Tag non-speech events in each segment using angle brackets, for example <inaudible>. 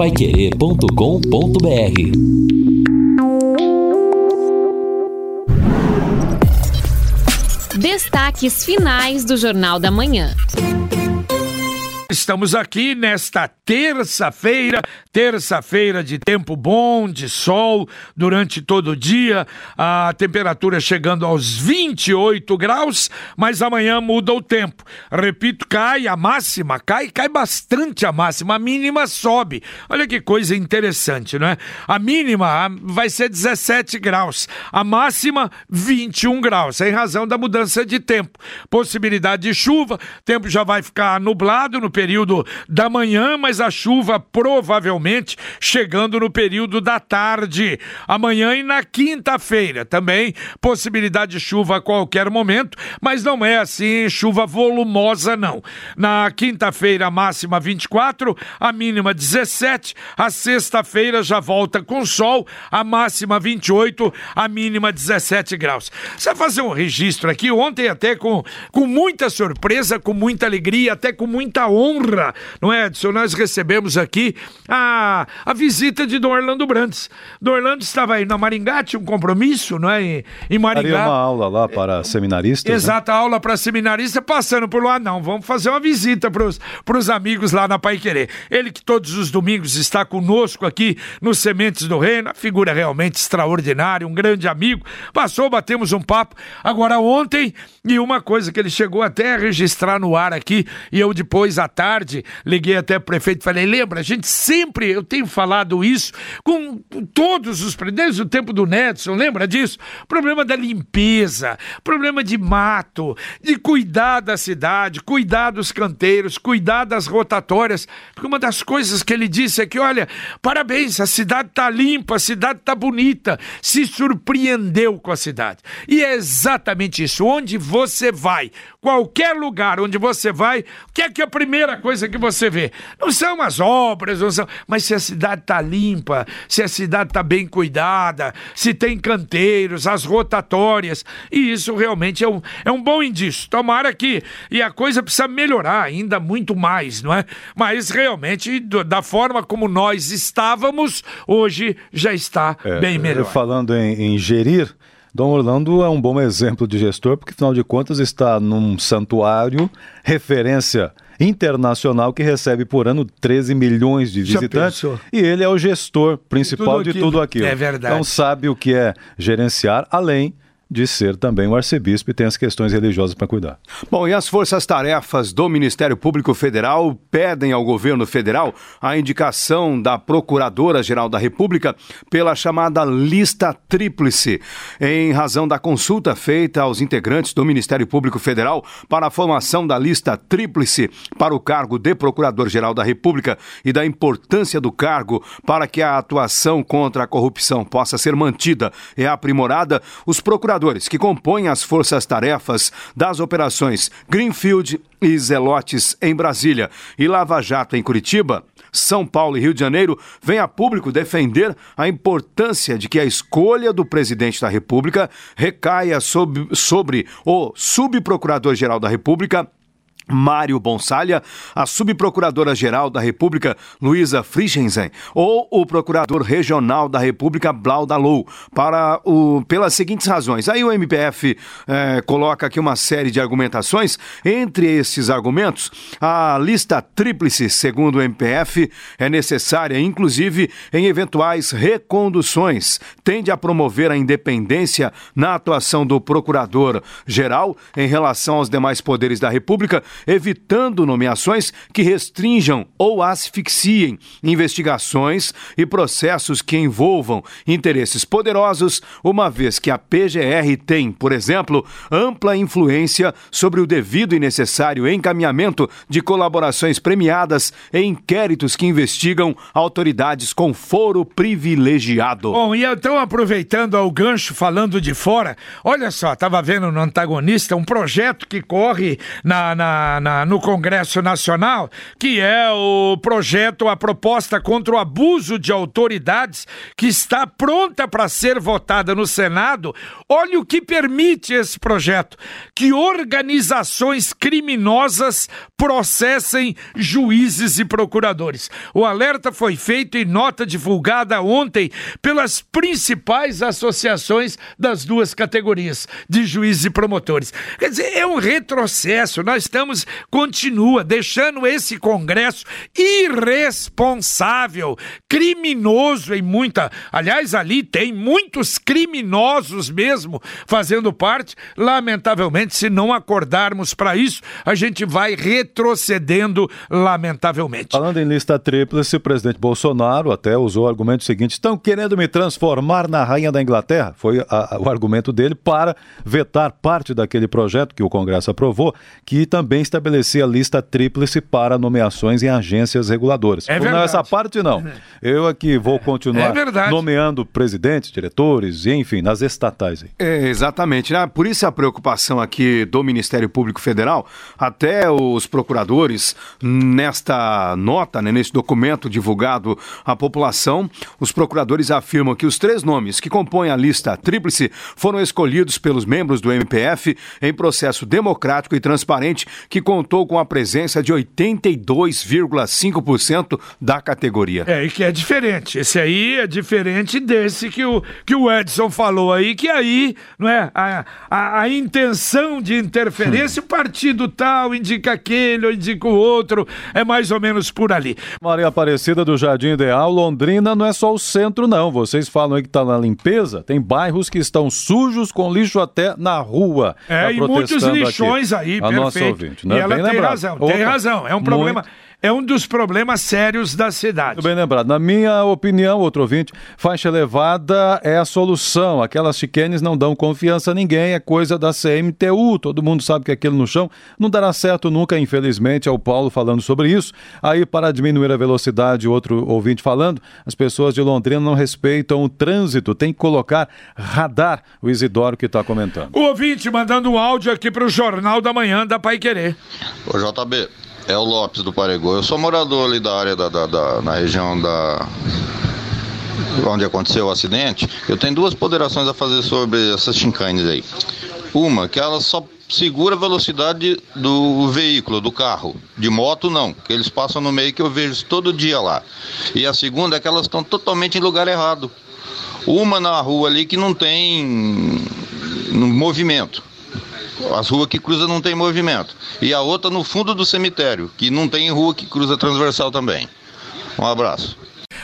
paiquerê.com.br Destaques finais do Jornal da Manhã. Estamos aqui nesta terça-feira, terça-feira de tempo bom, de sol durante todo o dia, a temperatura chegando aos 28 graus, mas amanhã muda o tempo. Repito, cai a máxima, cai, cai bastante a máxima, a mínima sobe. Olha que coisa interessante, não é? A mínima vai ser 17 graus, a máxima 21 graus, em razão da mudança de tempo. Possibilidade de chuva, tempo já vai ficar nublado no período da manhã, mas a chuva provavelmente chegando no período da tarde. Amanhã e na quinta-feira também possibilidade de chuva a qualquer momento, mas não é assim chuva volumosa não. Na quinta-feira máxima 24, a mínima 17, a sexta-feira já volta com sol, a máxima 28, a mínima 17 graus. Vai fazer um registro aqui ontem até com, com muita surpresa, com muita alegria, até com muita honra não é, Edson? Nós recebemos aqui a, a visita de Dom Orlando Brandes. Dom Orlando estava aí na Maringá, tinha um compromisso, não é? Em, em Maringá. Daria uma aula lá para seminaristas. Né? Exato, né? aula para seminaristas, passando por lá, não. Vamos fazer uma visita para os amigos lá na Pai Querer. Ele que todos os domingos está conosco aqui no Sementes do Reino, figura realmente extraordinária, um grande amigo. Passou, batemos um papo. Agora, ontem, e uma coisa que ele chegou até a registrar no ar aqui, e eu depois à tarde liguei até o prefeito e falei: lembra, a gente sempre, eu tenho falado isso com todos os desde o tempo do Nedson, lembra disso? Problema da limpeza, problema de mato, de cuidar da cidade, cuidar dos canteiros, cuidar das rotatórias. Porque uma das coisas que ele disse é que, olha, parabéns, a cidade está limpa, a cidade está bonita, se surpreendeu com a cidade. E é exatamente isso. Onde você vai, qualquer lugar onde você vai, o que é que a primeira coisa que você vê. Não são as obras, não são, mas se a cidade está limpa, se a cidade está bem cuidada, se tem canteiros, as rotatórias, e isso realmente é um, é um bom indício. Tomara que. E a coisa precisa melhorar ainda muito mais, não é? Mas realmente, do, da forma como nós estávamos, hoje já está é, bem melhor. Falando em, em gerir. Dom Orlando é um bom exemplo de gestor, porque afinal de contas está num santuário, referência internacional que recebe por ano 13 milhões de visitantes. E ele é o gestor principal de tudo aquilo. É verdade. Então sabe o que é gerenciar, além de ser também o arcebispo e tem as questões religiosas para cuidar. Bom, e as forças-tarefas do Ministério Público Federal pedem ao governo federal a indicação da Procuradora-Geral da República pela chamada lista tríplice, em razão da consulta feita aos integrantes do Ministério Público Federal para a formação da lista tríplice para o cargo de Procurador-Geral da República e da importância do cargo para que a atuação contra a corrupção possa ser mantida e aprimorada, os procuradores que compõem as forças-tarefas das operações Greenfield e Zelotes em Brasília e Lava Jato em Curitiba, São Paulo e Rio de Janeiro, vem a público defender a importância de que a escolha do presidente da República recaia sobre, sobre o subprocurador-geral da República Mário Bonsalha, a subprocuradora-geral da República, Luísa Frischensen, ou o procurador regional da República, Blau para o, pelas seguintes razões. Aí o MPF é, coloca aqui uma série de argumentações. Entre esses argumentos, a lista tríplice, segundo o MPF, é necessária, inclusive, em eventuais reconduções. Tende a promover a independência na atuação do procurador-geral em relação aos demais poderes da República evitando nomeações que restringam ou asfixiem investigações e processos que envolvam interesses poderosos, uma vez que a PGR tem, por exemplo, ampla influência sobre o devido e necessário encaminhamento de colaborações premiadas em inquéritos que investigam autoridades com foro privilegiado. Bom, e então aproveitando o gancho falando de fora, olha só, estava vendo no antagonista um projeto que corre na, na na, no Congresso Nacional, que é o projeto, a proposta contra o abuso de autoridades, que está pronta para ser votada no Senado. Olha o que permite esse projeto: que organizações criminosas processem juízes e procuradores. O alerta foi feito em nota divulgada ontem pelas principais associações das duas categorias, de juízes e promotores. Quer dizer, é um retrocesso. Nós estamos, continua, deixando esse Congresso irresponsável, criminoso em muita. Aliás, ali tem muitos criminosos mesmo fazendo parte. Lamentavelmente, se não acordarmos para isso, a gente vai retrocedendo, lamentavelmente. Falando em lista tríplice, o presidente Bolsonaro até usou o argumento seguinte: estão querendo me transformar na rainha da Inglaterra. Foi a, a, o argumento dele para vetar parte daquele projeto que o Congresso aprovou, que também estabelecia lista tríplice para nomeações em agências reguladoras. É verdade. Não, essa parte não. <laughs> Eu aqui vou continuar é nomeando presidentes, diretores, e, enfim, nas estatais. É, exatamente. Né? Por isso a preocupação aqui do Ministério Público Federal, até os procuradores, nesta nota, né, nesse documento divulgado à população, os procuradores afirmam que os três nomes que compõem a lista tríplice foram escolhidos pelos membros do MPF em processo democrático e transparente que contou com a presença de 82,5% da categoria. É, e que é diferente. Esse aí é diferente desse que o, que o Edson falou aí, que aí, não é? A, a, a intenção de interferência, o partido tal indica aquele ou indica o outro, é mais ou menos por ali. Maria Aparecida do Jardim Ideal, Londrina não é só o centro, não. Vocês falam aí que tá na limpeza, tem bairros que estão sujos com lixo até na rua. É, tá e muitos lixões aqui. aí, a perfeito. nossa ouvinte, né? E ela Bem tem lembrado. razão, Opa, tem razão. É um problema. muito- É um dos problemas sérios da cidade. Muito bem lembrado. Na minha opinião, outro ouvinte, faixa elevada é a solução. Aquelas chiquenes não dão confiança a ninguém, é coisa da CMTU. Todo mundo sabe que aquilo no chão não dará certo nunca, infelizmente, é o Paulo falando sobre isso. Aí, para diminuir a velocidade, outro ouvinte falando, as pessoas de Londrina não respeitam o trânsito, tem que colocar radar, o Isidoro que está comentando. O ouvinte mandando um áudio aqui para o Jornal da Manhã da Pai Querer. Ô JB, é o Lopes do Paregô. Eu sou morador ali da área da, da, da- na região da onde aconteceu o acidente. Eu tenho duas ponderações a fazer sobre essas chincanes aí. Uma, que ela só segura a velocidade do veículo, do carro. De moto, não, que eles passam no meio que eu vejo todo dia lá. E a segunda é que elas estão totalmente em lugar errado. Uma na rua ali que não tem no movimento. As ruas que cruzam não tem movimento. E a outra no fundo do cemitério, que não tem rua que cruza transversal também. Um abraço.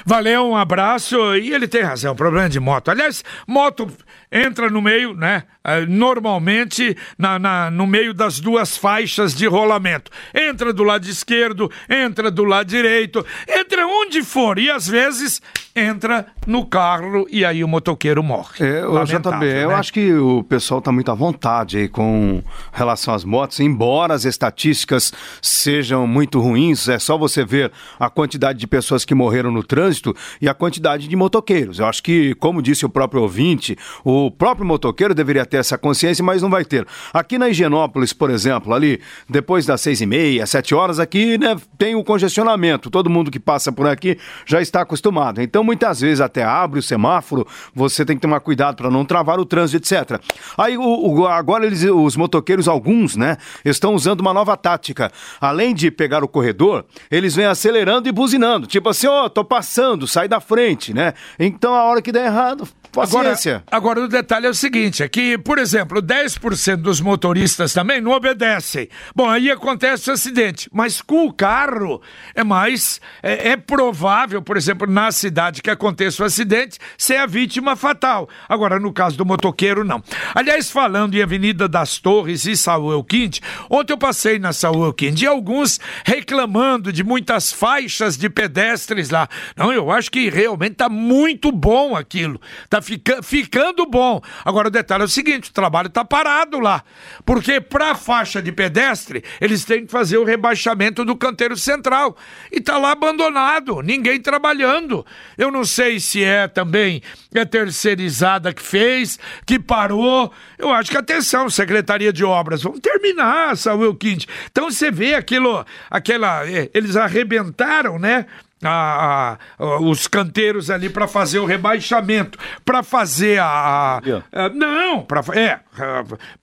Valeu, um abraço. E ele tem razão, problema de moto. Aliás, moto entra no meio, né? Eh, Normalmente na, na- no meio das duas faixas de rolamento. Entra do lado esquerdo, entra do lado direito, entra onde for. E às vezes entra no carro e aí o motoqueiro morre. É, ô, Lamentável, JB, eu né? acho que o pessoal está muito à vontade aí com relação às motos, embora as estatísticas sejam muito ruins, é só você ver a quantidade de pessoas que morreram no trânsito e a quantidade de motoqueiros. Eu acho que, como disse o próprio ouvinte, o próprio motoqueiro deveria ter essa consciência, mas não vai ter. Aqui na Higienópolis, por exemplo, ali, depois das seis e meia, sete horas, aqui né, tem o congestionamento. Todo mundo que passa por aqui já está acostumado. Então, muitas vezes até abre o semáforo, você tem que tomar cuidado para não travar o trânsito, etc. Aí, o- o- agora eles, os motoqueiros, alguns, né, estão usando uma nova tática. Além de pegar o corredor, eles vêm acelerando e buzinando. Tipo assim, ó, tô passando, sai da frente, né? Então, a hora que der errado, paciência. Agora, agora o detalhe é o seguinte: é que, por exemplo, 10% dos motoristas também não obedecem. Bom, aí acontece o acidente. Mas com o carro é mais. É, é provável, por exemplo, na cidade que aconteça o acidente, ser a vítima fatal. Agora, no caso do motoqueiro, não. Aliás, falando em Avenida das Torres e Saúl Elquinte, ontem eu passei na Saúl Elquinte e alguns reclamando de muitas faixas de pedestres lá. Não, eu acho que realmente tá muito bom aquilo. Tá fica, ficando bom. Agora o detalhe é o seguinte: o trabalho está parado lá. Porque para a faixa de pedestre, eles têm que fazer o rebaixamento do canteiro central. E está lá abandonado, ninguém trabalhando. Eu não sei se é também a terceirizada que fez, que parou. Eu acho que atenção, Secretaria de Obras, vamos terminar, Samuel Quinte. Então você vê aquilo, aquela. Eh, eles arrebentaram, né? A, a, os canteiros ali para fazer o rebaixamento, para fazer a, a, não, para é,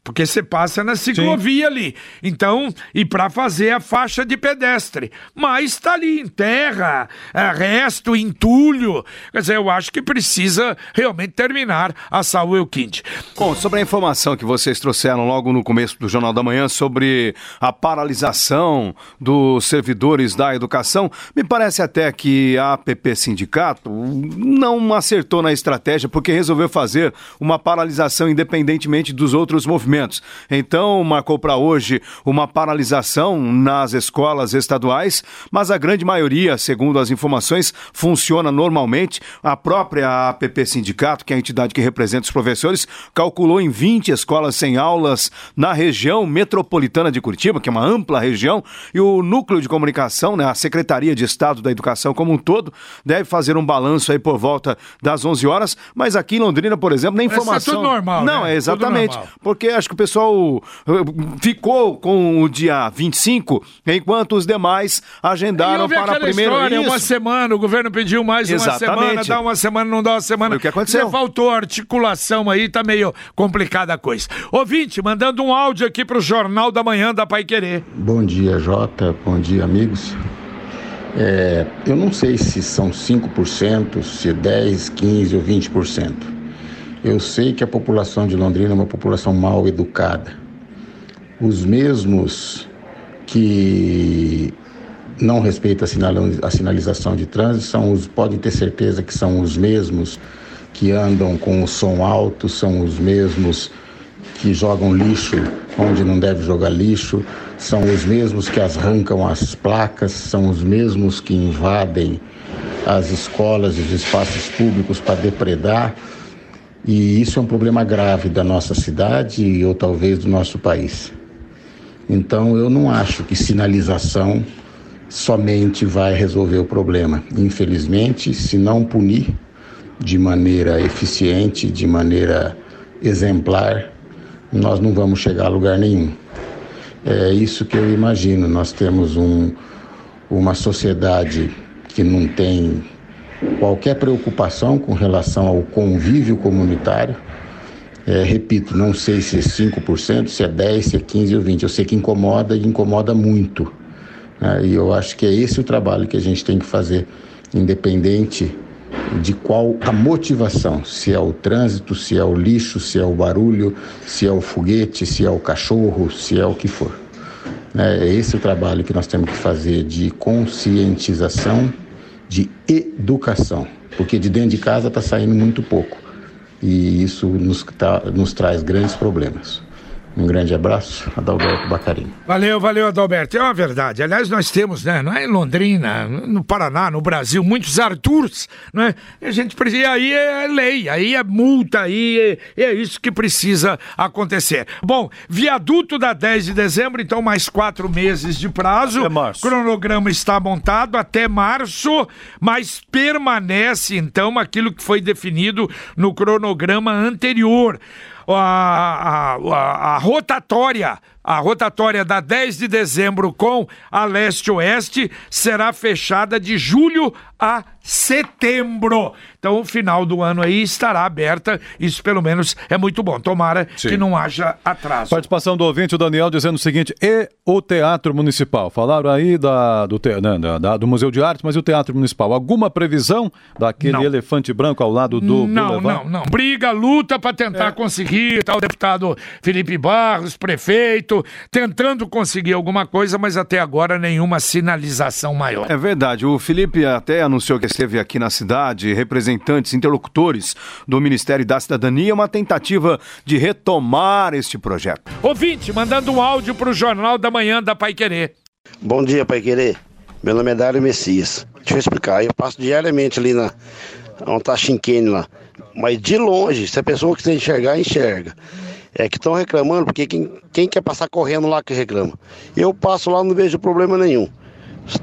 porque você passa na ciclovia Sim. ali. Então, e para fazer a faixa de pedestre, mas está ali em terra, é, resto, entulho. Quer dizer, eu acho que precisa realmente terminar a Saúl Elquinte. Bom, sobre a informação que vocês trouxeram logo no começo do Jornal da Manhã sobre a paralisação dos servidores da educação, me parece até que a APP Sindicato não acertou na estratégia porque resolveu fazer uma paralisação independentemente dos outros movimentos. Então, marcou para hoje uma paralisação nas escolas estaduais, mas a grande maioria, segundo as informações, funciona normalmente. A própria APP Sindicato, que é a entidade que representa os professores, calculou em 20 escolas sem aulas na região metropolitana de Curitiba, que é uma ampla região, e o núcleo de comunicação, né, a Secretaria de Estado da Educação como um todo deve fazer um balanço aí por volta das 11 horas, mas aqui em Londrina, por exemplo, nem informação... É tudo normal, Não, né? é exatamente, porque acho que o pessoal eh, ficou com o dia 25, enquanto os demais agendaram para a primeira... História, uma semana, o governo pediu mais exatamente. uma semana, dá uma semana, não dá uma semana. o que aconteceu? faltou articulação aí, tá meio complicada a coisa. Ouvinte, mandando um áudio aqui pro Jornal da Manhã da Pai Querer. Bom dia, Jota. Bom dia, amigos. É, eu não sei se são 5%, se é 10%, 15% ou 20%. Eu sei que a população de Londrina é uma população mal educada. Os mesmos que não respeitam a sinalização de trânsito são os, podem ter certeza que são os mesmos que andam com o som alto, são os mesmos que jogam lixo onde não deve jogar lixo, são os mesmos que arrancam as placas, são os mesmos que invadem as escolas e os espaços públicos para depredar. E isso é um problema grave da nossa cidade ou talvez do nosso país. Então eu não acho que sinalização somente vai resolver o problema. Infelizmente, se não punir de maneira eficiente, de maneira exemplar, nós não vamos chegar a lugar nenhum. É isso que eu imagino. Nós temos um, uma sociedade que não tem qualquer preocupação com relação ao convívio comunitário. É, repito, não sei se é 5%, se é 10%, se é 15% ou 20%. Eu sei que incomoda e incomoda muito. Né? E eu acho que é esse o trabalho que a gente tem que fazer, independente de qual a motivação, se é o trânsito, se é o lixo, se é o barulho, se é o foguete, se é o cachorro, se é o que for. É esse o trabalho que nós temos que fazer de conscientização, de educação, porque de dentro de casa está saindo muito pouco e isso nos, tá, nos traz grandes problemas. Um grande abraço, Adalberto Bacarini. Valeu, valeu, Adalberto. É uma verdade. Aliás, nós temos, né, não é em Londrina, no Paraná, no Brasil, muitos Arturs, né? E a gente precisa, e aí é lei, aí é multa, aí é, é isso que precisa acontecer. Bom, viaduto da 10 de dezembro, então mais quatro meses de prazo. Até março. Cronograma está montado até março, mas permanece então aquilo que foi definido no cronograma anterior a, a, a, rotatória, a rotatória da 10 de dezembro com a leste-oeste será fechada de julho a setembro. Então, o final do ano aí estará aberta. Isso, pelo menos, é muito bom. Tomara Sim. que não haja atraso. Participação do ouvinte, o Daniel, dizendo o seguinte: e o Teatro Municipal? Falaram aí da, do, te, né, da, do Museu de Arte, mas e o Teatro Municipal? Alguma previsão daquele não. elefante branco ao lado do. Não, Boulevard? não, não. Briga, luta para tentar é. conseguir. Tá o deputado Felipe Barros, prefeito, tentando conseguir alguma coisa, mas até agora nenhuma sinalização maior. É verdade. O Felipe até anunciou que esteve aqui na cidade, representantes, interlocutores do Ministério da Cidadania, uma tentativa de retomar este projeto. Ouvinte, mandando um áudio para o Jornal da Manhã da Pai Querer. Bom dia, Pai Querer. Meu nome é Dário Messias. Deixa eu explicar. Eu passo diariamente ali na. onde está a lá. Mas de longe, se a pessoa quiser enxergar, enxerga. É que estão reclamando, porque quem, quem quer passar correndo lá que reclama. Eu passo lá, não vejo problema nenhum.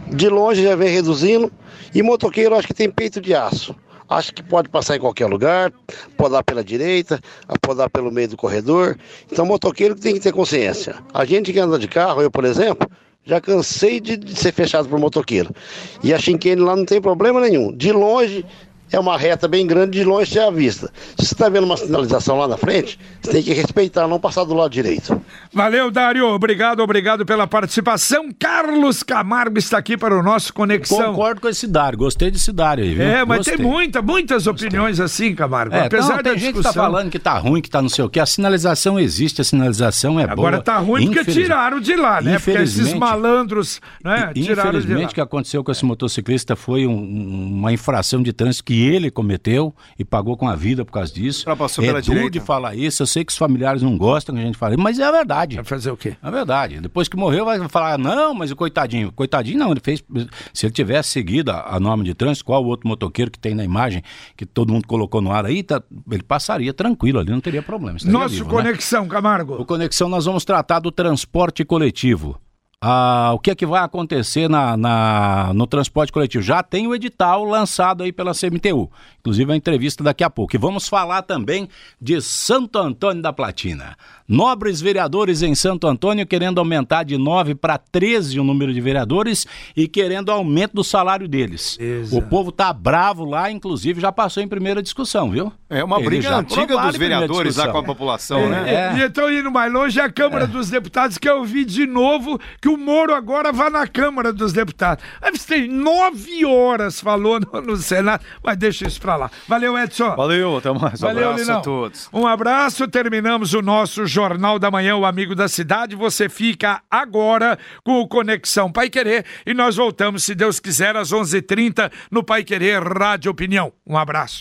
De longe já vem reduzindo. E motoqueiro acho que tem peito de aço. Acho que pode passar em qualquer lugar, pode dar pela direita, pode dar pelo meio do corredor. Então, motoqueiro tem que ter consciência. A gente que anda de carro, eu, por exemplo, já cansei de, de ser fechado por motoqueiro. E a chinquene lá não tem problema nenhum. De longe, é uma reta bem grande, de longe é a vista. Se você está vendo uma sinalização lá na frente, você tem que respeitar, não passar do lado direito. Valeu, Dário. Obrigado, obrigado pela participação. Carlos Camargo está aqui para o nosso Conexão. Concordo com esse Dário, gostei desse Dário aí, viu? É, mas Gostei. tem muita, muitas opiniões assim, Camargo. É, Apesar não, da tem gente que tá discussão. falando que tá ruim, que tá não sei o que. A sinalização existe, a sinalização é boa. Agora tá ruim porque Infeliz- tiraram de lá, né? Porque esses Infelizmente- malandros, né? Tiraram de lá. Infelizmente, o que aconteceu com esse motociclista foi um- uma infração de trânsito que ele cometeu e pagou com a vida por causa disso. Ultrapassou é pela duro direita. de falar isso, eu sei que os familiares não gostam que a gente fale, mas é a verdade. Vai fazer o quê? É verdade. Depois que morreu, vai falar, não, mas o coitadinho. Coitadinho não, ele fez. Se ele tivesse seguido a, a norma de trânsito, qual o outro motoqueiro que tem na imagem, que todo mundo colocou no ar aí, tá- ele passaria tranquilo ali, não teria problema. Nosso vivo, né? Conexão, Camargo. O Conexão nós vamos tratar do transporte coletivo. Ah, o que é que vai acontecer na, na- no transporte coletivo? Já tem o edital lançado aí pela CMTU. Inclusive a entrevista daqui a pouco. E vamos falar também de Santo Antônio da Platina. Nobres vereadores em Santo Antônio querendo aumentar de 9 para 13 o número de vereadores e querendo aumento do salário deles. Beleza. O povo tá bravo lá, inclusive já passou em primeira discussão, viu? É uma Eles briga antiga dos vereadores lá com a população, né? É. E então, indo mais longe, a Câmara dos Deputados, que eu vi de novo que o Moro agora vai na Câmara dos Deputados. Aí você tem nove horas, falou no, <laughs> no Senado, mas deixa isso pra lá. Valeu, Edson. Valeu, até mais. Valeu, abraço Linão. a todos. Um abraço, terminamos o nosso Jornal da Manhã, o Amigo da Cidade. Você fica agora com o Conexão Pai Querer e nós voltamos, se Deus quiser, às 11h30 no Pai Querer Rádio Opinião. Um abraço.